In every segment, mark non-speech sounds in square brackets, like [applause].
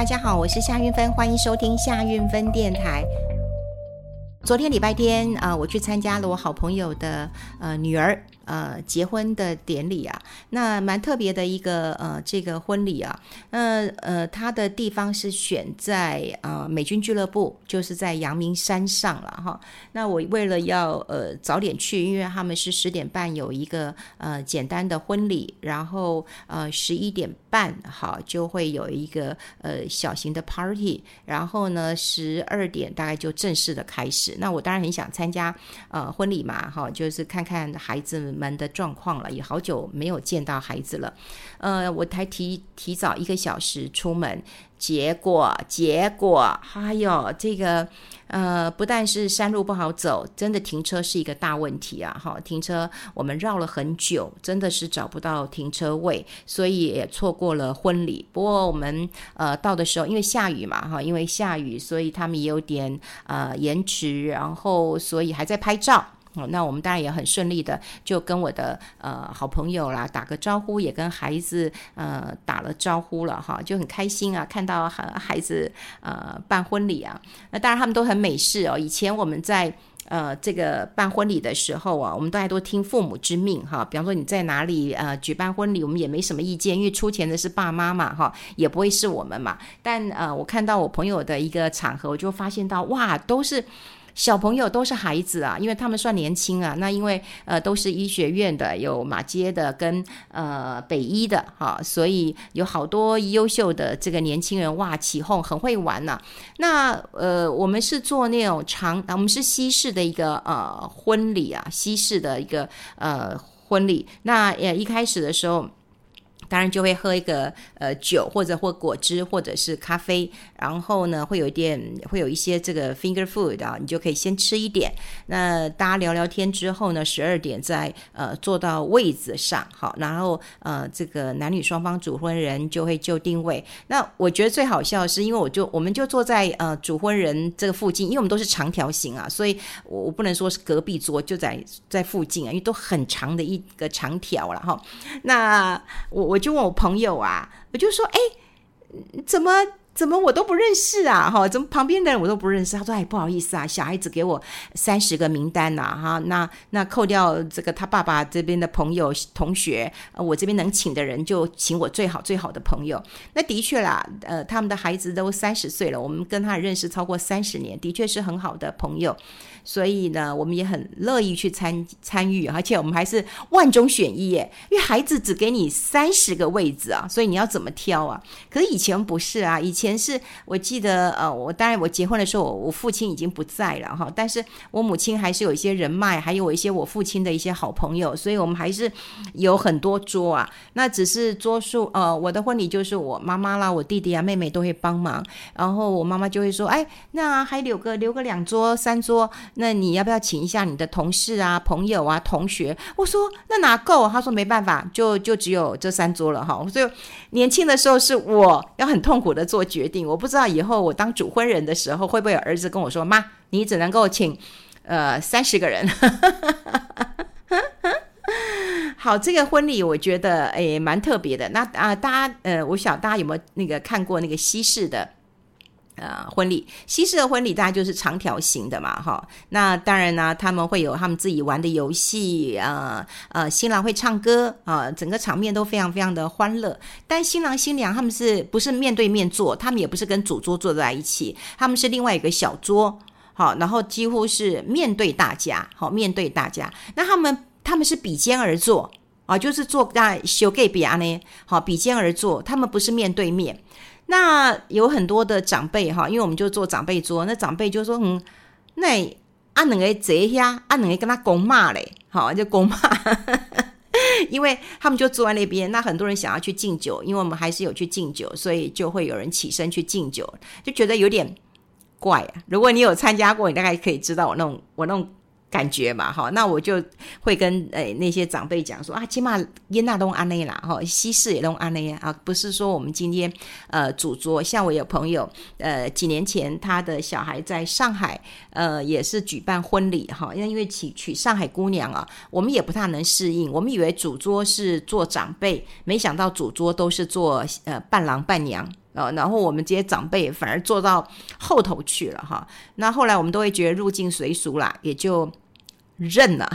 大家好，我是夏运芬，欢迎收听夏运芬电台。昨天礼拜天啊、呃，我去参加了我好朋友的呃女儿。呃，结婚的典礼啊，那蛮特别的一个呃，这个婚礼啊，那呃，他的地方是选在呃美军俱乐部，就是在阳明山上了哈。那我为了要呃早点去，因为他们是十点半有一个呃简单的婚礼，然后呃十一点半好就会有一个呃小型的 party，然后呢十二点大概就正式的开始。那我当然很想参加呃婚礼嘛，哈，就是看看孩子们。们的状况了，也好久没有见到孩子了，呃，我才提提早一个小时出门，结果结果还有这个呃，不但是山路不好走，真的停车是一个大问题啊！哈，停车我们绕了很久，真的是找不到停车位，所以也错过了婚礼。不过我们呃到的时候，因为下雨嘛，哈，因为下雨，所以他们也有点呃延迟，然后所以还在拍照。哦，那我们当然也很顺利的，就跟我的呃好朋友啦打个招呼，也跟孩子呃打了招呼了哈，就很开心啊，看到孩孩子呃办婚礼啊，那当然他们都很美式哦。以前我们在呃这个办婚礼的时候啊，我们都还都听父母之命哈，比方说你在哪里呃举办婚礼，我们也没什么意见，因为出钱的是爸妈嘛哈，也不会是我们嘛。但呃我看到我朋友的一个场合，我就发现到哇都是。小朋友都是孩子啊，因为他们算年轻啊。那因为呃都是医学院的，有马街的跟呃北医的哈，所以有好多优秀的这个年轻人哇，起哄很会玩呐、那呃我们是做那种长，我们是西式的一个呃婚礼啊，西式的一个呃婚礼。那呃一开始的时候。当然就会喝一个呃酒或者或果汁或者是咖啡，然后呢会有一点会有一些这个 finger food 啊，你就可以先吃一点。那大家聊聊天之后呢，十二点再呃坐到位子上，好，然后呃这个男女双方主婚人就会就定位。那我觉得最好笑的是，因为我就我们就坐在呃主婚人这个附近，因为我们都是长条形啊，所以我我不能说是隔壁桌就在在附近啊，因为都很长的一个长条了哈。那我我。就问我朋友啊，我就说，哎，怎么怎么我都不认识啊？哈，怎么旁边的人我都不认识？他说，哎，不好意思啊，小孩子给我三十个名单呐，哈，那那扣掉这个他爸爸这边的朋友同学，我这边能请的人就请我最好最好的朋友。那的确啦，呃，他们的孩子都三十岁了，我们跟他认识超过三十年，的确是很好的朋友。所以呢，我们也很乐意去参参与，而且我们还是万中选一耶，因为孩子只给你三十个位置啊，所以你要怎么挑啊？可是以前不是啊，以前是我记得，呃，我当然我结婚的时候，我父亲已经不在了哈，但是我母亲还是有一些人脉，还有一些我父亲的一些好朋友，所以我们还是有很多桌啊。那只是桌数，呃，我的婚礼就是我妈妈啦，我弟弟啊、妹妹都会帮忙，然后我妈妈就会说，哎，那还留个留个两桌、三桌。那你要不要请一下你的同事啊、朋友啊、同学？我说那哪够？他说没办法，就就只有这三桌了哈。所以年轻的时候是我要很痛苦的做决决定。我不知道以后我当主婚人的时候会不会有儿子跟我说：“妈，你只能够请呃三十个人。[laughs] ”好，这个婚礼我觉得诶蛮特别的。那啊，大家呃，我想大家有没有那个看过那个西式的？呃，婚礼西式的婚礼大概就是长条形的嘛，哈。那当然呢，他们会有他们自己玩的游戏，呃呃，新郎会唱歌啊，整个场面都非常非常的欢乐。但新郎新娘他们是不是面对面坐？他们也不是跟主桌坐在一起，他们是另外一个小桌，好，然后几乎是面对大家，好，面对大家。那他们他们是比肩而坐啊，就是坐在修盖比亚呢，好，比肩而坐，他们不是面对面。那有很多的长辈哈，因为我们就坐长辈桌，那长辈就说：“嗯，那阿两个坐下，阿两个跟他公骂嘞，好就公骂，[laughs] 因为他们就坐在那边。那很多人想要去敬酒，因为我们还是有去敬酒，所以就会有人起身去敬酒，就觉得有点怪啊。如果你有参加过，你大概可以知道我那种我那种。”感觉嘛，哈，那我就会跟诶那些长辈讲说啊，起码耶纳东安内啦，哈，西式也东安内啊，不是说我们今天呃主桌，像我有朋友呃几年前他的小孩在上海呃也是举办婚礼哈，因为因为娶娶上海姑娘啊，我们也不太能适应，我们以为主桌是做长辈，没想到主桌都是做呃伴郎伴娘。呃，然后我们这些长辈反而坐到后头去了哈。那后来我们都会觉得入境随俗啦，也就认了。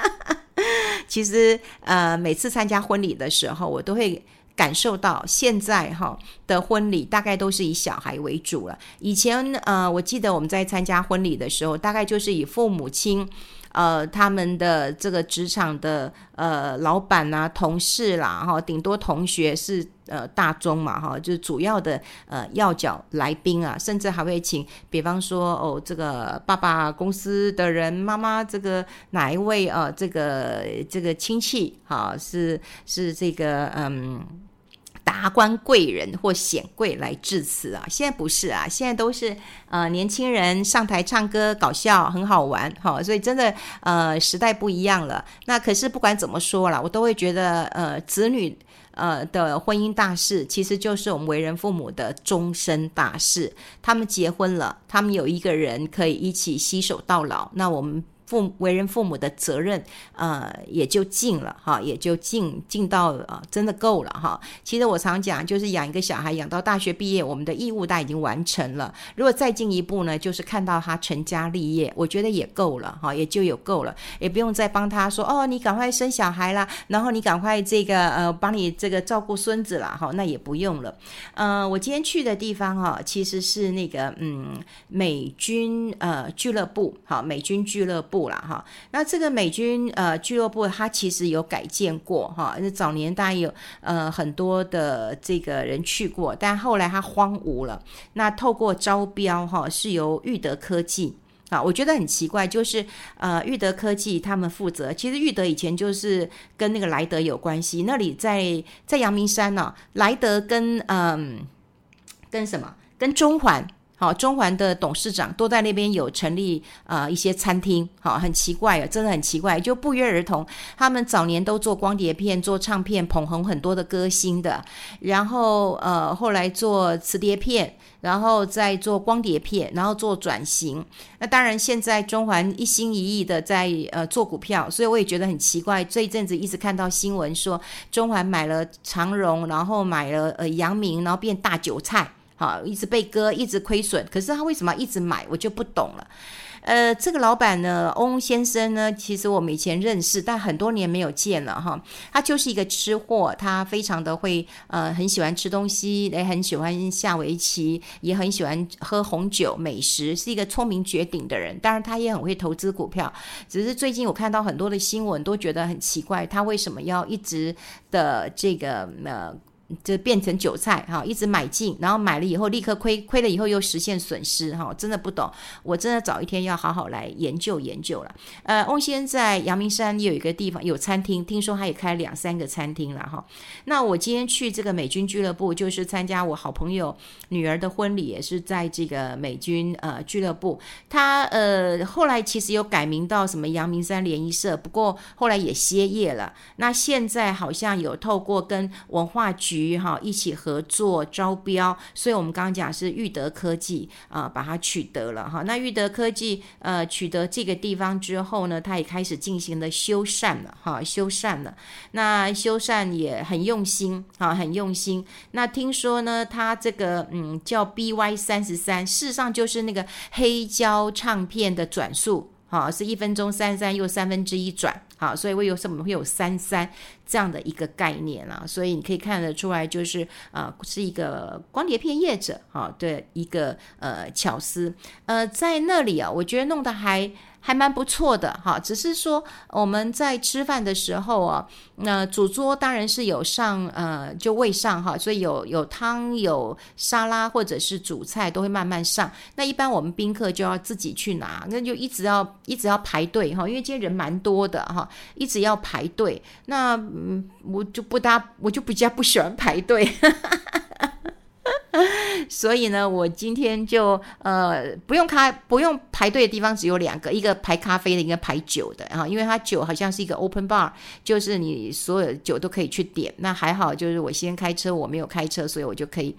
[laughs] 其实呃，每次参加婚礼的时候，我都会感受到现在哈的婚礼大概都是以小孩为主了。以前呃，我记得我们在参加婚礼的时候，大概就是以父母亲。呃，他们的这个职场的呃老板啊、同事啦，哈，顶多同学是呃大宗嘛，哈，就是主要的呃要角来宾啊，甚至还会请，比方说哦，这个爸爸公司的人，妈妈这个哪一位啊、呃，这个这个亲戚，哈，是是这个嗯。达官贵人或显贵来致辞啊，现在不是啊，现在都是呃年轻人上台唱歌搞笑，很好玩哈、所以真的呃时代不一样了。那可是不管怎么说啦，我都会觉得呃子女呃的婚姻大事，其实就是我们为人父母的终身大事。他们结婚了，他们有一个人可以一起携手到老，那我们。父为人父母的责任，呃，也就尽了哈，也就尽尽到呃，真的够了哈。其实我常讲，就是养一个小孩养到大学毕业，我们的义务大已经完成了。如果再进一步呢，就是看到他成家立业，我觉得也够了哈，也就有够了，也不用再帮他说哦，你赶快生小孩啦，然后你赶快这个呃，帮你这个照顾孙子啦哈，那也不用了。呃，我今天去的地方哈，其实是那个嗯，美军呃俱乐部，好，美军俱乐部。了哈，那这个美军呃俱乐部，它其实有改建过哈，那早年大概有呃很多的这个人去过，但后来它荒芜了。那透过招标哈，是由裕德科技啊，我觉得很奇怪，就是呃裕德科技他们负责，其实裕德以前就是跟那个莱德有关系，那里在在阳明山呢，莱德跟嗯跟什么跟中环。好，中环的董事长都在那边有成立呃一些餐厅，好，很奇怪啊，真的很奇怪，就不约而同，他们早年都做光碟片、做唱片，捧红很多的歌星的，然后呃后来做磁碟片，然后再做光碟片，然后做转型。那当然现在中环一心一意的在呃做股票，所以我也觉得很奇怪，这一阵子一直看到新闻说中环买了长荣，然后买了呃阳明，然后变大韭菜。好，一直被割，一直亏损，可是他为什么一直买，我就不懂了。呃，这个老板呢，翁先生呢，其实我们以前认识，但很多年没有见了哈。他就是一个吃货，他非常的会，呃，很喜欢吃东西，也很喜欢下围棋，也很喜欢喝红酒、美食，是一个聪明绝顶的人。当然，他也很会投资股票。只是最近我看到很多的新闻，都觉得很奇怪，他为什么要一直的这个呃。就变成韭菜哈，一直买进，然后买了以后立刻亏，亏了以后又实现损失哈，真的不懂，我真的找一天要好好来研究研究了。呃，翁先生在阳明山有一个地方有餐厅，听说他也开两三个餐厅了哈。那我今天去这个美军俱乐部，就是参加我好朋友女儿的婚礼，也是在这个美军呃俱乐部。他呃后来其实有改名到什么阳明山联谊社，不过后来也歇业了。那现在好像有透过跟文化局。局哈，一起合作招标，所以我们刚刚讲是裕德科技啊、把它取得了哈。那裕德科技呃取得这个地方之后呢，它也开始进行了修缮了哈，修缮了。那修缮也很用心哈，很用心。那听说呢，它这个嗯叫 BY 三十三，事实上就是那个黑胶唱片的转速。好，是一分钟三三又三分之一转，好，所以为什么会有三三这样的一个概念啊？所以你可以看得出来，就是啊、呃，是一个光碟片业者哈的一个呃巧思，呃，在那里啊，我觉得弄得还。还蛮不错的哈，只是说我们在吃饭的时候啊，那主桌当然是有上呃就位上哈，所以有有汤有沙拉或者是主菜都会慢慢上。那一般我们宾客就要自己去拿，那就一直要一直要排队哈，因为今天人蛮多的哈，一直要排队。那嗯，我就不大，我就比较不喜欢排队。[laughs] 所以呢，我今天就呃不用开不用排队的地方只有两个，一个排咖啡的，一个排酒的啊，因为它酒好像是一个 open bar，就是你所有酒都可以去点。那还好，就是我先开车，我没有开车，所以我就可以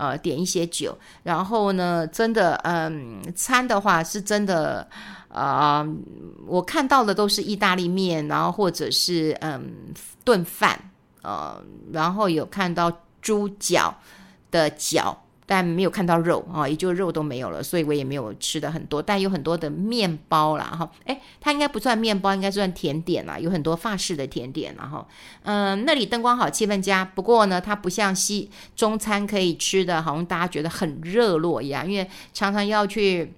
呃点一些酒。然后呢，真的嗯，餐的话是真的、呃，我看到的都是意大利面，然后或者是嗯炖饭，呃，然后有看到猪脚。的脚。但没有看到肉啊，也就肉都没有了，所以我也没有吃的很多。但有很多的面包啦，哈，诶，它应该不算面包，应该算甜点啦，有很多法式的甜点，然后，嗯，那里灯光好，气氛佳。不过呢，它不像西中餐可以吃的，好像大家觉得很热络一样，因为常常要去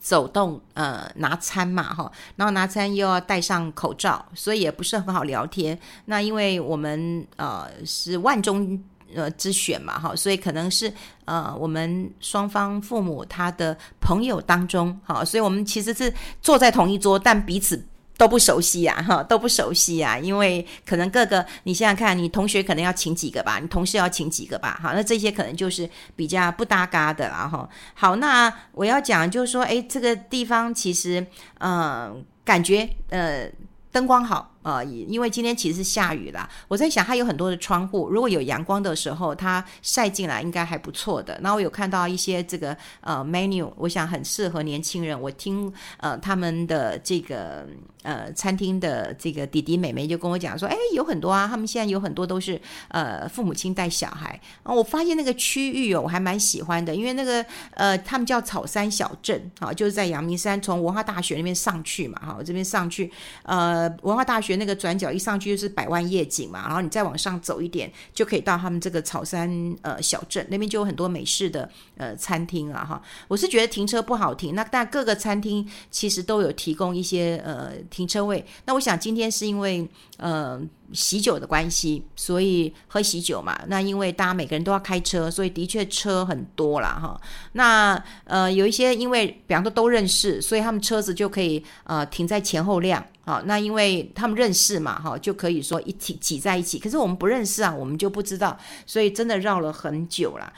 走动，呃，拿餐嘛，哈，然后拿餐又要戴上口罩，所以也不是很好聊天。那因为我们呃是万中。呃，之选嘛，哈，所以可能是呃，我们双方父母他的朋友当中，哈，所以我们其实是坐在同一桌，但彼此都不熟悉呀，哈，都不熟悉呀，因为可能各个，你想想看，你同学可能要请几个吧，你同事要请几个吧，好，那这些可能就是比较不搭嘎的啦，哈。好，那我要讲就是说，诶，这个地方其实，嗯、感觉呃，灯光好。呃，因为今天其实是下雨啦，我在想它有很多的窗户，如果有阳光的时候，它晒进来应该还不错的。那我有看到一些这个呃 menu，我想很适合年轻人。我听呃他们的这个呃餐厅的这个弟弟妹妹就跟我讲说，哎，有很多啊，他们现在有很多都是呃父母亲带小孩。啊，我发现那个区域哦，我还蛮喜欢的，因为那个呃他们叫草山小镇，啊，就是在阳明山从文化大学那边上去嘛，哈，我这边上去，呃文化大学。那个转角一上去就是百万夜景嘛，然后你再往上走一点，就可以到他们这个草山呃小镇那边，就有很多美式的呃餐厅啊哈。我是觉得停车不好停，那但各个餐厅其实都有提供一些呃停车位。那我想今天是因为呃。喜酒的关系，所以喝喜酒嘛。那因为大家每个人都要开车，所以的确车很多啦。哈。那呃有一些因为比方说都认识，所以他们车子就可以呃停在前后辆。好，那因为他们认识嘛，哈，就可以说一起挤在一起。可是我们不认识啊，我们就不知道，所以真的绕了很久了。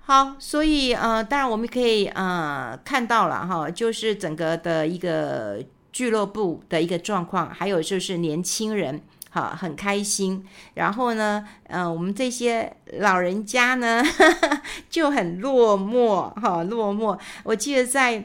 好，所以呃当然我们可以呃看到了哈，就是整个的一个俱乐部的一个状况，还有就是年轻人。好，很开心。然后呢，嗯，我们这些老人家呢，[laughs] 就很落寞，哈，落寞。我记得在。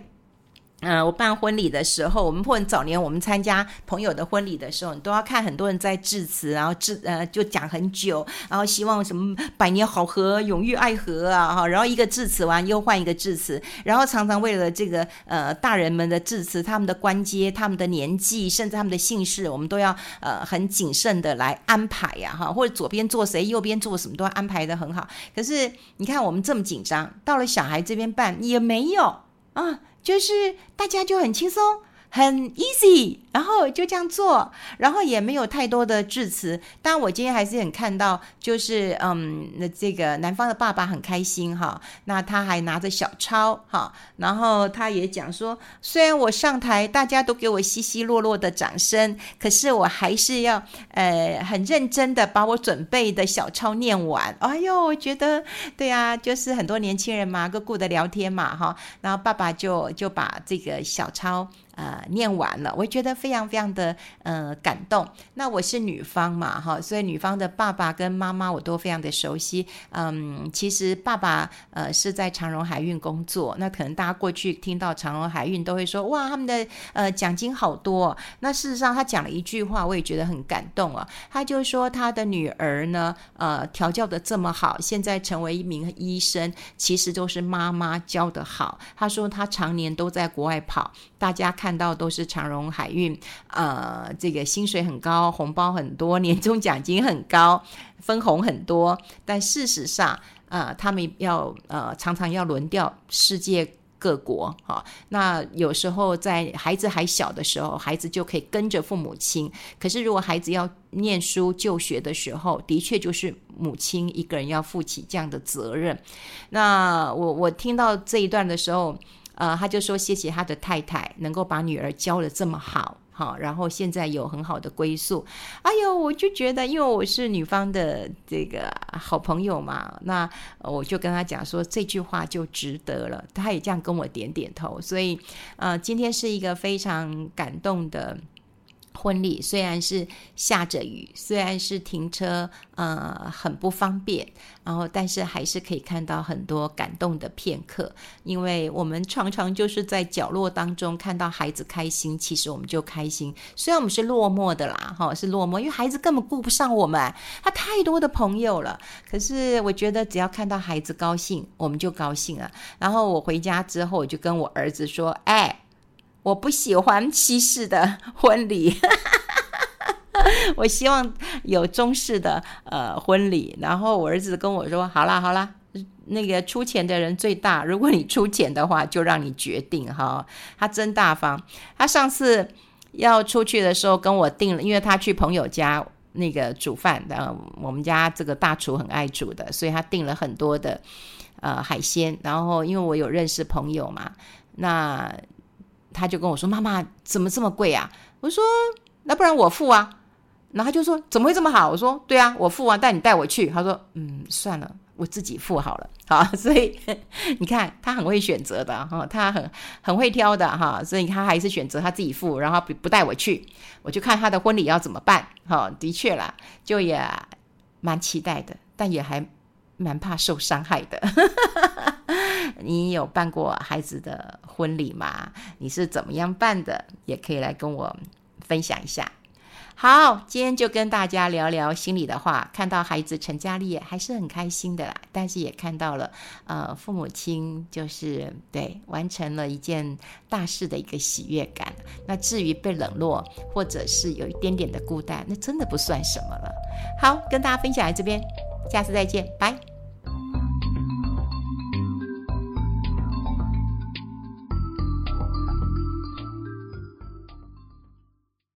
嗯、我办婚礼的时候，我们或者早年我们参加朋友的婚礼的时候，你都要看很多人在致辞，然后致呃就讲很久，然后希望什么百年好合、永浴爱河啊哈，然后一个致辞完又换一个致辞，然后常常为了这个呃大人们的致辞，他们的官阶、他们的年纪，甚至他们的姓氏，我们都要呃很谨慎的来安排呀哈，或者左边坐谁，右边坐什么，都要安排的很好。可是你看我们这么紧张，到了小孩这边办也没有啊。就是大家就很轻松。很 easy，然后就这样做，然后也没有太多的致辞。当然，我今天还是很看到，就是嗯，那这个男方的爸爸很开心哈，那他还拿着小抄哈，然后他也讲说，虽然我上台，大家都给我稀稀落落的掌声，可是我还是要呃很认真的把我准备的小抄念完。哎呦，我觉得对啊，就是很多年轻人嘛，个顾的聊天嘛哈，然后爸爸就就把这个小抄。呃，念完了，我觉得非常非常的呃感动。那我是女方嘛，哈，所以女方的爸爸跟妈妈我都非常的熟悉。嗯，其实爸爸呃是在长荣海运工作，那可能大家过去听到长荣海运都会说，哇，他们的呃奖金好多。那事实上他讲了一句话，我也觉得很感动啊。他就说他的女儿呢，呃，调教的这么好，现在成为一名医生，其实都是妈妈教的好。他说他常年都在国外跑，大家。看到都是长荣海运，呃，这个薪水很高，红包很多，年终奖金很高，分红很多。但事实上，呃，他们要呃常常要轮调世界各国，哈、那有时候在孩子还小的时候，孩子就可以跟着父母亲。可是如果孩子要念书就学的时候，的确就是母亲一个人要负起这样的责任。那我我听到这一段的时候。呃，他就说谢谢他的太太能够把女儿教的这么好，好，然后现在有很好的归宿。哎呦，我就觉得，因为我是女方的这个好朋友嘛，那我就跟他讲说这句话就值得了。他也这样跟我点点头，所以，呃，今天是一个非常感动的。婚礼虽然是下着雨，虽然是停车呃很不方便，然后但是还是可以看到很多感动的片刻。因为我们常常就是在角落当中看到孩子开心，其实我们就开心。虽然我们是落寞的啦，哈，是落寞，因为孩子根本顾不上我们，他太多的朋友了。可是我觉得只要看到孩子高兴，我们就高兴了。然后我回家之后，我就跟我儿子说：“哎。”我不喜欢西式的 [laughs] 婚礼，[laughs] 我希望有中式的呃婚礼。然后我儿子跟我说：“好啦好啦，那个出钱的人最大，如果你出钱的话，就让你决定哈。”他真大方。他上次要出去的时候跟我订了，因为他去朋友家那个煮饭，然后我们家这个大厨很爱煮的，所以他订了很多的呃海鲜。然后因为我有认识朋友嘛，那。他就跟我说：“妈妈，怎么这么贵啊？”我说：“那不然我付啊。”然后他就说：“怎么会这么好？”我说：“对啊，我付啊，但你带我去。”他说：“嗯，算了，我自己付好了。[laughs] ”好，所以 [laughs] 你看他很会选择的哈，他很很会挑的哈，所以他还是选择他自己付，然后不不带我去。我就看他的婚礼要怎么办。哈，的确啦，就也蛮期待的，但也还蛮怕受伤害的。[laughs] 你有办过孩子的婚礼吗？你是怎么样办的？也可以来跟我分享一下。好，今天就跟大家聊聊心里的话。看到孩子成家立业，还是很开心的啦。但是也看到了，呃，父母亲就是对完成了一件大事的一个喜悦感。那至于被冷落，或者是有一点点的孤单，那真的不算什么了。好，跟大家分享在这边，下次再见，拜。